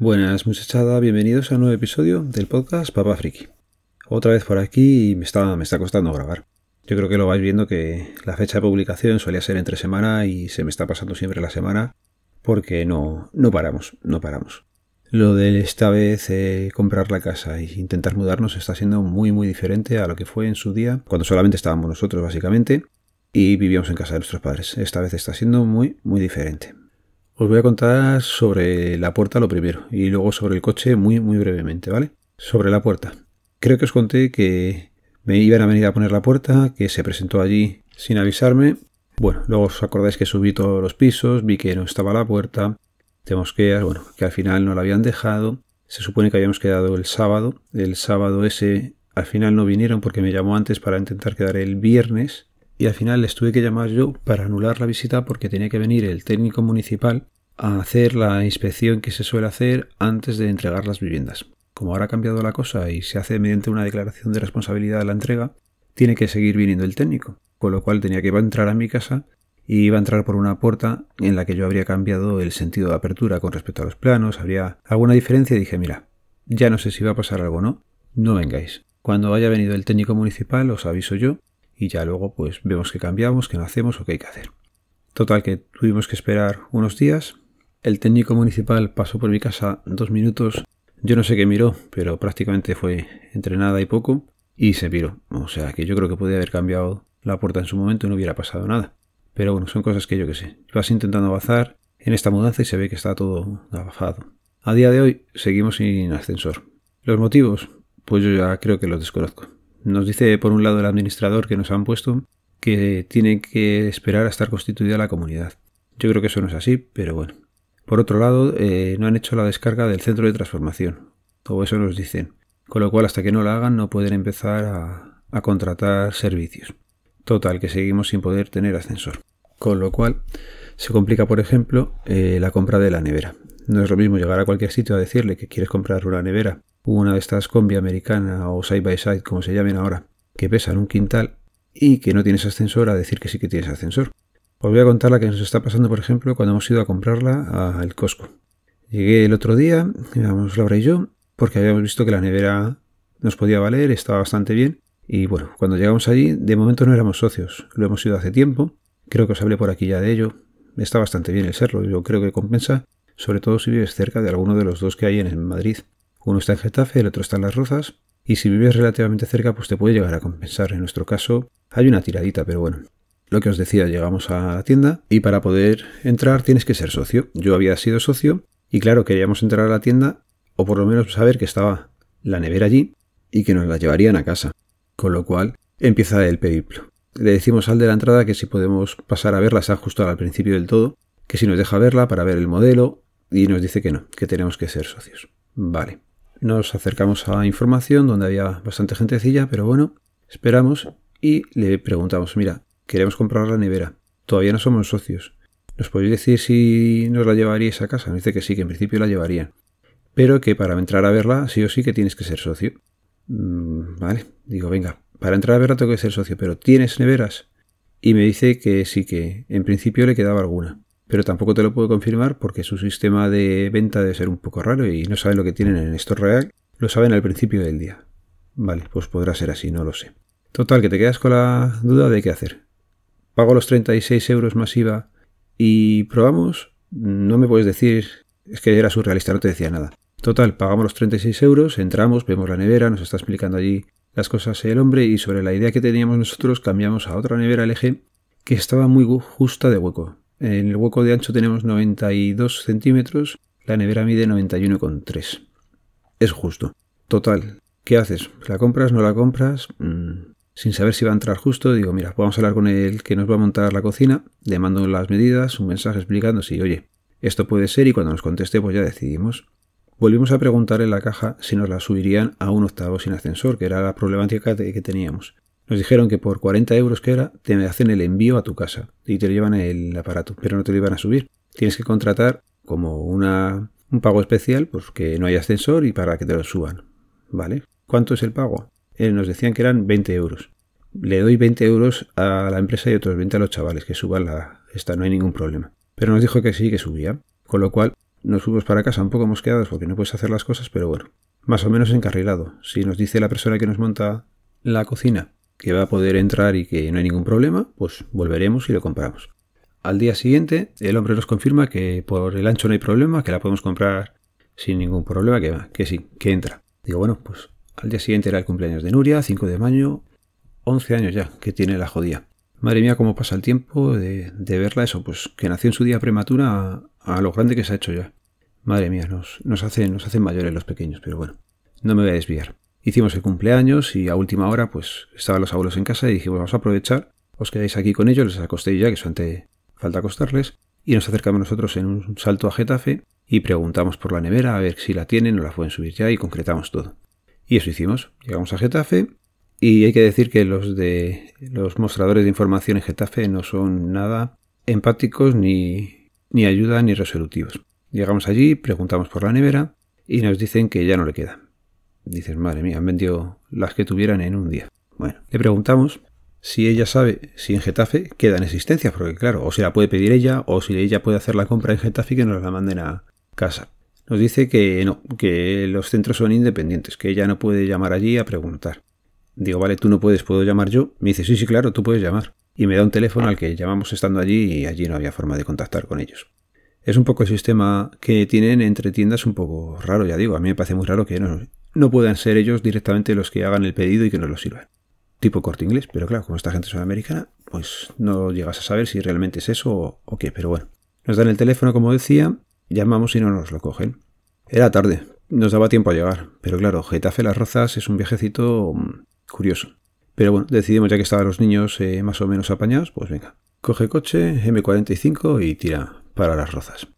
Buenas muchachada, bienvenidos a un nuevo episodio del podcast Papá Friki. Otra vez por aquí y me está, me está costando grabar. Yo creo que lo vais viendo que la fecha de publicación solía ser entre semana y se me está pasando siempre la semana porque no, no paramos, no paramos. Lo de esta vez eh, comprar la casa e intentar mudarnos está siendo muy muy diferente a lo que fue en su día, cuando solamente estábamos nosotros básicamente y vivíamos en casa de nuestros padres. Esta vez está siendo muy muy diferente. Os voy a contar sobre la puerta lo primero y luego sobre el coche muy muy brevemente, ¿vale? Sobre la puerta. Creo que os conté que me iban a venir a poner la puerta, que se presentó allí sin avisarme. Bueno, luego os acordáis que subí todos los pisos, vi que no estaba la puerta, de mosqueas, bueno, que al final no la habían dejado. Se supone que habíamos quedado el sábado. El sábado ese al final no vinieron porque me llamó antes para intentar quedar el viernes y al final les tuve que llamar yo para anular la visita porque tenía que venir el técnico municipal a hacer la inspección que se suele hacer antes de entregar las viviendas. Como ahora ha cambiado la cosa y se hace mediante una declaración de responsabilidad de la entrega, tiene que seguir viniendo el técnico, con lo cual tenía que entrar a mi casa y iba a entrar por una puerta en la que yo habría cambiado el sentido de apertura con respecto a los planos, habría alguna diferencia y dije, mira, ya no sé si va a pasar algo o no, no vengáis. Cuando haya venido el técnico municipal os aviso yo y ya luego pues vemos qué cambiamos, qué no hacemos o qué hay que hacer. Total que tuvimos que esperar unos días. El técnico municipal pasó por mi casa dos minutos. Yo no sé qué miró, pero prácticamente fue entre nada y poco y se viró. O sea que yo creo que podía haber cambiado la puerta en su momento y no hubiera pasado nada. Pero bueno, son cosas que yo que sé. Vas intentando avanzar en esta mudanza y se ve que está todo abafado. A día de hoy seguimos sin ascensor. Los motivos, pues yo ya creo que los desconozco. Nos dice por un lado el administrador que nos han puesto que tiene que esperar a estar constituida la comunidad. Yo creo que eso no es así, pero bueno. Por otro lado, eh, no han hecho la descarga del centro de transformación, o eso nos dicen, con lo cual hasta que no la hagan no pueden empezar a, contratar servicios. Total, que seguimos sin poder tener ascensor. Con lo cual se complica, por ejemplo, eh, la compra de la nevera. No es lo mismo llegar a cualquier sitio a decirle que quieres comprar una nevera una de estas combi americana o side by side, como se llamen ahora, que pesan un quintal y que no tienes ascensor a decir que sí que tienes ascensor. Os voy a contar la que nos está pasando, por ejemplo, cuando hemos ido a comprarla al Costco. Llegué el otro día, íbamos Laura y yo, porque habíamos visto que la nevera nos podía valer, estaba bastante bien. Y bueno, cuando llegamos allí, de momento no éramos socios, lo hemos ido hace tiempo. Creo que os hablé por aquí ya de ello. Está bastante bien el serlo, yo creo que compensa, sobre todo si vives cerca de alguno de los dos que hay en Madrid. Uno está en Getafe, el otro está en Las Rozas, y si vives relativamente cerca, pues te puede llegar a compensar. En nuestro caso, hay una tiradita, pero bueno. Lo que os decía, llegamos a la tienda y para poder entrar tienes que ser socio. Yo había sido socio y claro, queríamos entrar a la tienda o por lo menos saber que estaba la nevera allí y que nos la llevarían a casa. Con lo cual empieza el periplo. Le decimos al de la entrada que si podemos pasar a verla, se justo al principio del todo, que si nos deja verla para ver el modelo y nos dice que no, que tenemos que ser socios. Vale. Nos acercamos a información donde había bastante gentecilla, pero bueno, esperamos y le preguntamos, mira, queremos comprar la nevera, todavía no somos socios. ¿Nos podéis decir si nos la llevaríais a casa? Nos dice que sí, que en principio la llevarían. Pero que para entrar a verla, sí o sí que tienes que ser socio. Mm, vale, digo, venga, para entrar a verla tengo que ser socio, pero ¿tienes neveras? Y me dice que sí, que en principio le quedaba alguna pero tampoco te lo puedo confirmar porque su sistema de venta debe ser un poco raro y no saben lo que tienen en esto real, lo saben al principio del día. Vale, pues podrá ser así, no lo sé. Total, que te quedas con la duda de qué hacer. Pago los 36 euros masiva y probamos. No me puedes decir, es que era surrealista, no te decía nada. Total, pagamos los 36 euros, entramos, vemos la nevera, nos está explicando allí las cosas el hombre y sobre la idea que teníamos nosotros cambiamos a otra nevera LG que estaba muy justa de hueco. En el hueco de ancho tenemos 92 centímetros, la nevera mide 91,3. Es justo. Total, ¿qué haces? ¿La compras? ¿No la compras? Mm, sin saber si va a entrar justo, digo, mira, vamos a hablar con el que nos va a montar la cocina, le mando las medidas, un mensaje explicando si, oye, esto puede ser y cuando nos conteste pues ya decidimos. Volvimos a preguntar en la caja si nos la subirían a un octavo sin ascensor, que era la problemática que teníamos. Nos dijeron que por 40 euros que era, te hacen el envío a tu casa y te llevan el aparato, pero no te lo iban a subir. Tienes que contratar como una, un pago especial porque no hay ascensor y para que te lo suban. ¿Vale? ¿Cuánto es el pago? Eh, nos decían que eran 20 euros. Le doy 20 euros a la empresa y otros 20 a los chavales que suban la esta, no hay ningún problema. Pero nos dijo que sí, que subía. Con lo cual, Nos fuimos para casa un poco mosqueados porque no puedes hacer las cosas, pero bueno, más o menos encarrilado. Si nos dice la persona que nos monta la cocina que va a poder entrar y que no hay ningún problema, pues volveremos y lo compramos. Al día siguiente, el hombre nos confirma que por el ancho no hay problema, que la podemos comprar sin ningún problema, que, que sí, que entra. Digo, bueno, pues al día siguiente era el cumpleaños de Nuria, 5 de mayo, 11 años ya, que tiene la jodía. Madre mía, cómo pasa el tiempo de, verla eso, pues que nació en su día prematura a, lo grande que se ha hecho ya. Madre mía, nos, hacen, hacen mayores los pequeños, pero bueno, no me voy a desviar. Hicimos el cumpleaños y a última hora pues estaban los abuelos en casa y dijimos vamos a aprovechar, os quedáis aquí con ellos, les acostéis ya, que solamente falta acostarles, y nos acercamos nosotros en un salto a Getafe y preguntamos por la nevera a ver si la tienen o la pueden subir ya y concretamos todo. Y eso hicimos. Llegamos a Getafe y hay que decir que los de los mostradores de información en Getafe no son nada empáticos ni, ni ayuda ni resolutivos. Llegamos allí, preguntamos por la nevera y nos dicen que ya no le queda. Dices, madre mía, han vendido las que tuvieran en un día. Bueno, le preguntamos si ella sabe si en Getafe queda en existencia, porque claro, o si la puede pedir ella, o si ella puede hacer la compra en Getafe y que nos la manden a casa. Nos dice que no, que los centros son independientes, que ella no puede llamar allí a preguntar. Digo, vale, tú no puedes, ¿puedo llamar yo? Me dice, sí, sí, claro, tú puedes llamar. Y me da un teléfono al que llamamos estando allí y allí no había forma de contactar con ellos. Es un poco el sistema que tienen entre tiendas un poco raro, ya digo. A mí me parece muy raro que no, no puedan ser ellos directamente los que hagan el pedido y que nos lo sirvan. Tipo corte inglés, pero claro, como esta gente es americana, pues no llegas a saber si realmente es eso o, o qué. Pero bueno, nos dan el teléfono, como decía, llamamos y no nos lo cogen. Era tarde, nos daba tiempo a llegar, pero claro, Getafe Las Rozas es un viajecito mm, curioso. Pero bueno, decidimos ya que estaban los niños eh, más o menos apañados, pues venga, coge coche M45 y tira para Las Rozas.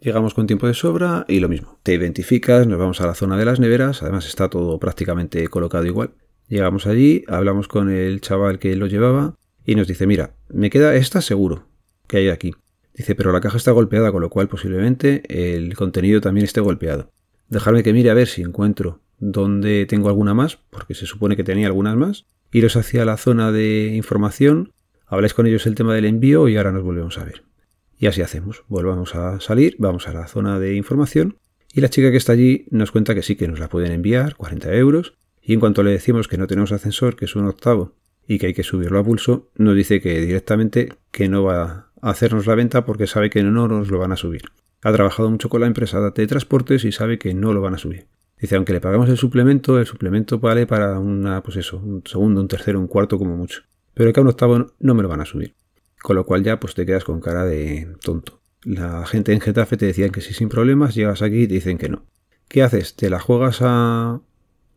Llegamos con tiempo de sobra y lo mismo. Te identificas, nos vamos a la zona de las neveras, además está todo prácticamente colocado igual. Llegamos allí, hablamos con el chaval que lo llevaba y nos dice, mira, me queda esta seguro que hay aquí. Dice, pero la caja está golpeada, con lo cual posiblemente el contenido también esté golpeado. Dejarme que mire a ver si encuentro dónde tengo alguna más, porque se supone que tenía algunas más. Iros hacia la zona de información, habláis con ellos el tema del envío y ahora nos volvemos a ver. Y así hacemos. Volvamos a salir, vamos a la zona de información y la chica que está allí nos cuenta que sí que nos la pueden enviar, 40 euros, y en cuanto le decimos que no tenemos ascensor, que es un octavo, y que hay que subirlo a pulso, nos dice que directamente que no va hacernos la venta porque sabe que no nos lo van a subir. Ha trabajado mucho con la empresa de transportes y sabe que no lo van a subir. Dice, aunque le pagamos el suplemento, el suplemento vale para una, pues eso, un segundo, un tercero, un cuarto como mucho. Pero que a un octavo no me lo van a subir. Con lo cual ya pues te quedas con cara de tonto. La gente en Getafe te decía que sí sin problemas, llegas aquí y te dicen que no. ¿Qué haces? ¿Te la juegas a,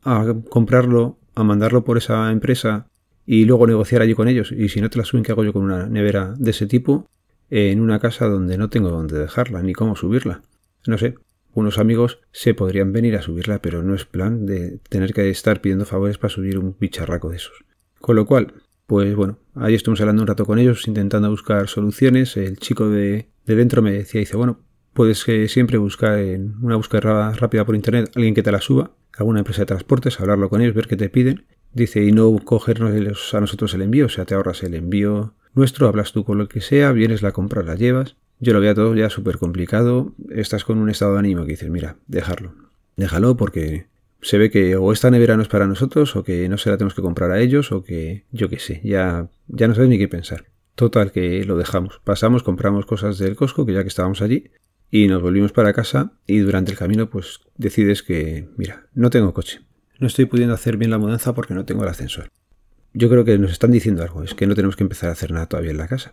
a comprarlo, a mandarlo por esa empresa y luego negociar allí con ellos. Y si no te la suben, ¿qué hago yo con una nevera de ese tipo en una casa donde no tengo dónde dejarla ni cómo subirla? No sé, unos amigos se podrían venir a subirla, pero no es plan de tener que estar pidiendo favores para subir un bicharraco de esos. Con lo cual, pues bueno, ahí estuvimos hablando un rato con ellos, intentando buscar soluciones. El chico de, de dentro me decía, dice, bueno, puedes que siempre buscar en una búsqueda rápida por internet alguien que te la suba, alguna empresa de transportes, hablarlo con ellos, ver qué te piden Dice, y no cogernos a nosotros el envío, o sea, te ahorras el envío nuestro, hablas tú con lo que sea, vienes, la compras, la llevas. Yo lo veía todo ya súper complicado. Estás con un estado de ánimo que dices, mira, dejarlo. Déjalo porque se ve que o esta nevera no es para nosotros, o que no se la tenemos que comprar a ellos, o que yo qué sé, ya, ya no sabes ni qué pensar. Total, que lo dejamos. Pasamos, compramos cosas del Costco, que ya que estábamos allí, y nos volvimos para casa, y durante el camino, pues decides que, mira, no tengo coche no estoy pudiendo hacer bien la mudanza porque no tengo el ascensor. Yo creo que nos están diciendo algo, es que no tenemos que empezar a hacer nada todavía en la casa.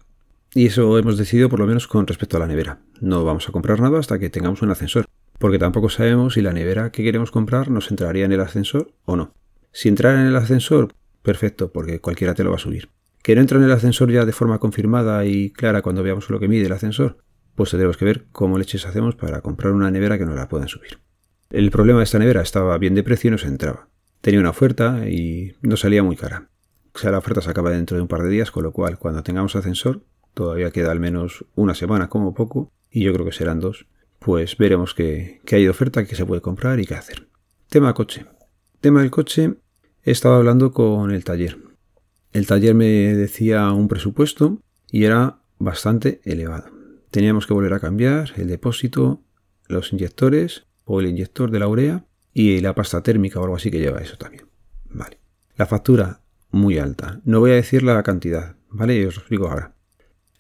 Y eso hemos decidido por lo menos con respecto a la nevera. No vamos a comprar nada hasta que tengamos un ascensor, porque tampoco sabemos si la nevera que queremos comprar nos entraría en el ascensor o no. Si entrara en el ascensor, perfecto, porque cualquiera te lo va a subir. Que no entra en el ascensor ya de forma confirmada y clara cuando veamos lo que mide el ascensor, pues tendremos que ver cómo leches hacemos para comprar una nevera que nos la puedan subir. El problema de esta nevera estaba bien de precio y no se entraba. Tenía una oferta y no salía muy cara. O sea, la oferta se acaba dentro de un par de días, con lo cual cuando tengamos ascensor, todavía queda al menos una semana como poco, y yo creo que serán dos, pues veremos qué, hay de oferta, qué se puede comprar y qué hacer. Tema coche. Tema del coche, he estado hablando con el taller. El taller me decía un presupuesto y era bastante elevado. Teníamos que volver a cambiar el depósito, los inyectores o el inyector de la urea y la pasta térmica o algo así que lleva eso también. Vale. La factura muy alta. No voy a decir la cantidad, ¿vale? Os lo explico ahora.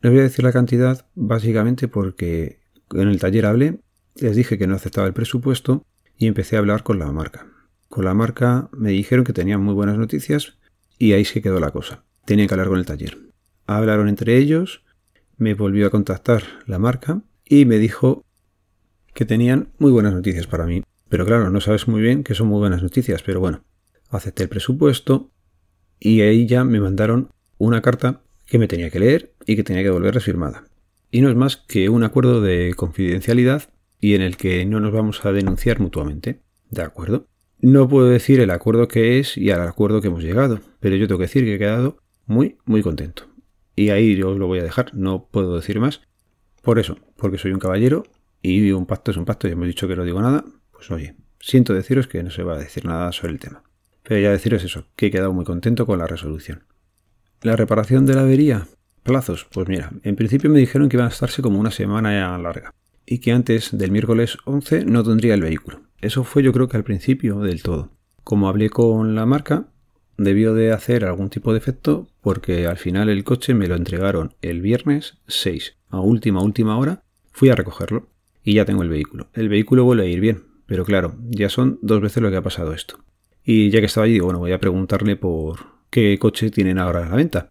No voy a decir la cantidad básicamente porque en el taller hablé, les dije que no aceptaba el presupuesto y empecé a hablar con la marca. Con la marca me dijeron que tenían muy buenas noticias y ahí se quedó la cosa. Tenía que hablar con el taller. Hablaron entre ellos, me volvió a contactar la marca y me dijo que tenían muy buenas noticias para mí. Pero claro, no sabes muy bien que son muy buenas noticias, pero bueno, acepté el presupuesto y ahí ya me mandaron una carta que me tenía que leer y que tenía que volver firmada. Y no es más que un acuerdo de confidencialidad y en el que no nos vamos a denunciar mutuamente. ¿De acuerdo? No puedo decir el acuerdo que es y al acuerdo que hemos llegado, pero yo tengo que decir que he quedado muy, muy contento. Y ahí os lo voy a dejar, no puedo decir más. Por eso, porque soy un caballero y un pacto es un pacto, ya hemos dicho que no digo nada, pues oye, siento deciros que no se va a decir nada sobre el tema. Pero ya deciros eso, que he quedado muy contento con la resolución. La reparación de la avería, plazos, pues mira, en principio me dijeron que iba a estarse como una semana larga y que antes del miércoles 11 no tendría el vehículo. Eso fue yo creo que al principio del todo. Como hablé con la marca, debió de hacer algún tipo de efecto porque al final el coche me lo entregaron el viernes 6 a última última hora. Fui a recogerlo y ya tengo el vehículo. El vehículo vuelve a ir bien, pero claro, ya son dos veces lo que ha pasado esto. Y ya que estaba allí, digo, bueno, voy a preguntarle por qué coche tienen ahora a la venta.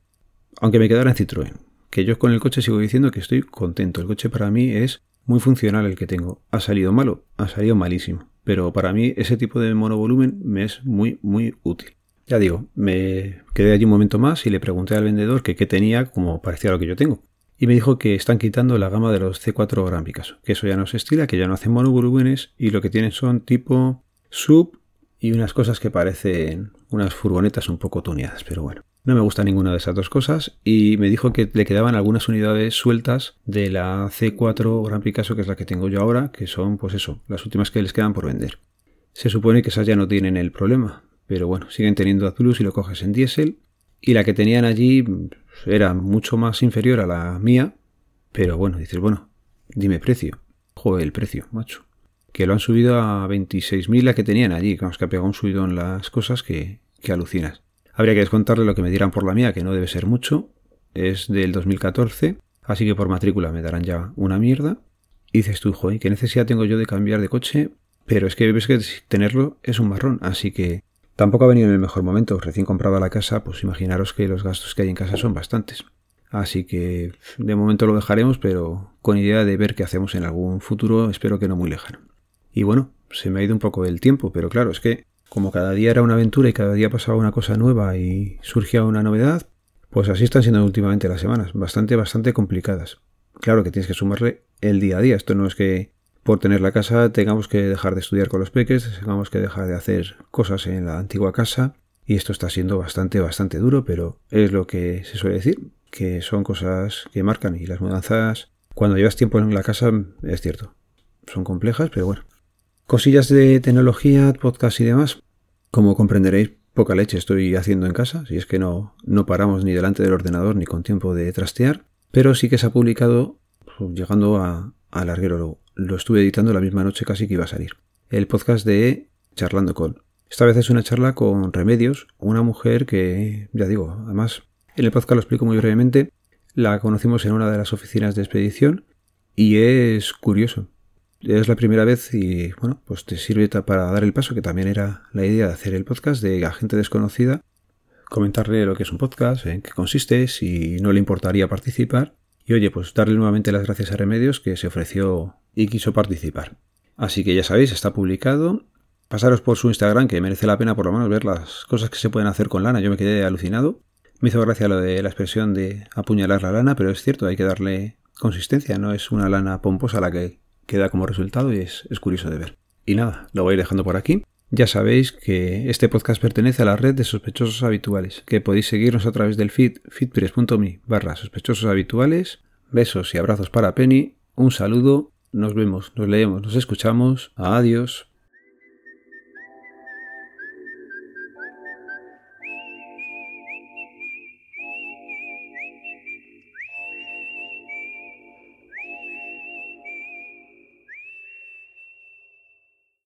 Aunque me quedara en Citroën. Que yo con el coche sigo diciendo que estoy contento. El coche para mí es muy funcional el que tengo. Ha salido malo, ha salido malísimo pero para mí ese tipo de monovolumen me es muy, muy útil. Ya digo, me quedé allí un momento más y le pregunté al vendedor que qué tenía como parecía lo que yo tengo. Y me dijo que están quitando la gama de los C4 Gran Picasso, que eso ya no se estila, que ya no hacen monovolúmenes y lo que tienen son tipo sub y unas cosas que parecen unas furgonetas un poco tuneadas, pero bueno. No me gusta ninguna de esas dos cosas y me dijo que le quedaban algunas unidades sueltas de la C4 Gran Picasso, que es la que tengo yo ahora, que son, pues eso, las últimas que les quedan por vender. Se supone que esas ya no tienen el problema, pero bueno, siguen teniendo Azulus y lo coges en diésel. Y la que tenían allí era mucho más inferior a la mía, pero bueno, dices, bueno, dime precio. Joder, el precio, macho. Que lo han subido a 26.000 la que tenían allí, que ha pegado un subido en las cosas que, que alucinas. Habría que descontarle lo que me dieran por la mía, que no debe ser mucho. Es del 2014, así que por matrícula me darán ya una mierda. Y dices tú, joder, ¿qué necesidad tengo yo de cambiar de coche? Pero es que ves que tenerlo es un marrón, así que tampoco ha venido en el mejor momento. Recién compraba la casa, pues imaginaros que los gastos que hay en casa son bastantes. Así que de momento lo dejaremos, pero con idea de ver qué hacemos en algún futuro, espero que no muy lejano. Y bueno, se me ha ido un poco el tiempo, pero claro, es que como cada día era una aventura y cada día pasaba una cosa nueva y surgía una novedad, pues así están siendo últimamente las semanas, bastante, bastante complicadas. Claro que tienes que sumarle el día a día, esto no es que por tener la casa tengamos que dejar de estudiar con los peques, tengamos que dejar de hacer cosas en la antigua casa y esto está siendo bastante, bastante duro, pero es lo que se suele decir, que son cosas que marcan y las mudanzas, cuando llevas tiempo en la casa, es cierto, son complejas, pero bueno, Cosillas de tecnología, podcast y demás. Como comprenderéis, poca leche estoy haciendo en casa, si es que no, no paramos ni delante del ordenador ni con tiempo de trastear, pero sí que se ha publicado pues, llegando a, a larguero. Lo, estuve editando la misma noche casi que iba a salir. El podcast de Charlando con. Esta vez es una charla con Remedios, una mujer que, ya digo, además en el podcast lo explico muy brevemente, la conocimos en una de las oficinas de expedición y es curioso es la primera vez y bueno, pues te sirve para dar el paso, que también era la idea de hacer el podcast de a gente desconocida, comentarle lo que es un podcast, en qué consiste, si no le importaría participar y oye, pues darle nuevamente las gracias a Remedios que se ofreció y quiso participar. Así que ya sabéis, está publicado. Pasaros por su Instagram, que merece la pena por lo menos ver las cosas que se pueden hacer con lana. Yo me quedé alucinado. Me hizo gracia lo de la expresión de apuñalar la lana, pero es cierto, hay que darle consistencia, no es una lana pomposa la que queda como resultado y es, curioso de ver. Y nada, lo voy a ir dejando por aquí. Ya sabéis que este podcast pertenece a la red de sospechosos habituales, que podéis seguirnos a través del feed feedpress.me barra sospechosos habituales. Besos y abrazos para Penny, un saludo, nos vemos, nos leemos, nos escuchamos, adiós.